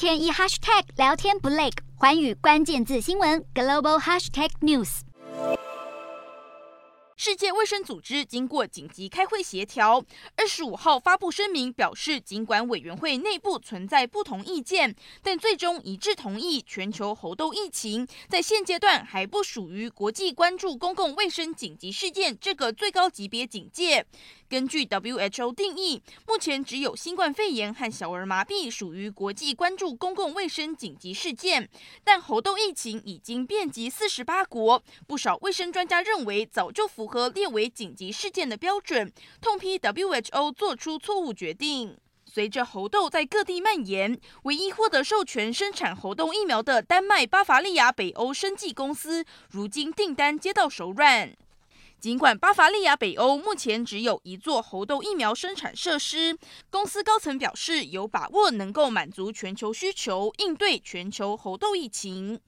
天一 hashtag 聊天不累，环宇关键字新闻 global hashtag news。世界卫生组织经过紧急开会协调，二十五号发布声明表示，尽管委员会内部存在不同意见，但最终一致同意全球猴痘疫情在现阶段还不属于国际关注公共卫生紧急事件这个最高级别警戒。根据 WHO 定义，目前只有新冠肺炎和小儿麻痹属于国际关注公共卫生紧急事件，但猴痘疫情已经遍及四十八国，不少卫生专家认为早就符合列为紧急事件的标准，痛批 WHO 做出错误决定。随着猴痘在各地蔓延，唯一获得授权生产猴痘疫苗的丹麦巴伐利亚北欧生技公司，如今订单接到手软。尽管巴伐利亚北欧目前只有一座猴痘疫苗生产设施，公司高层表示有把握能够满足全球需求，应对全球猴痘疫情。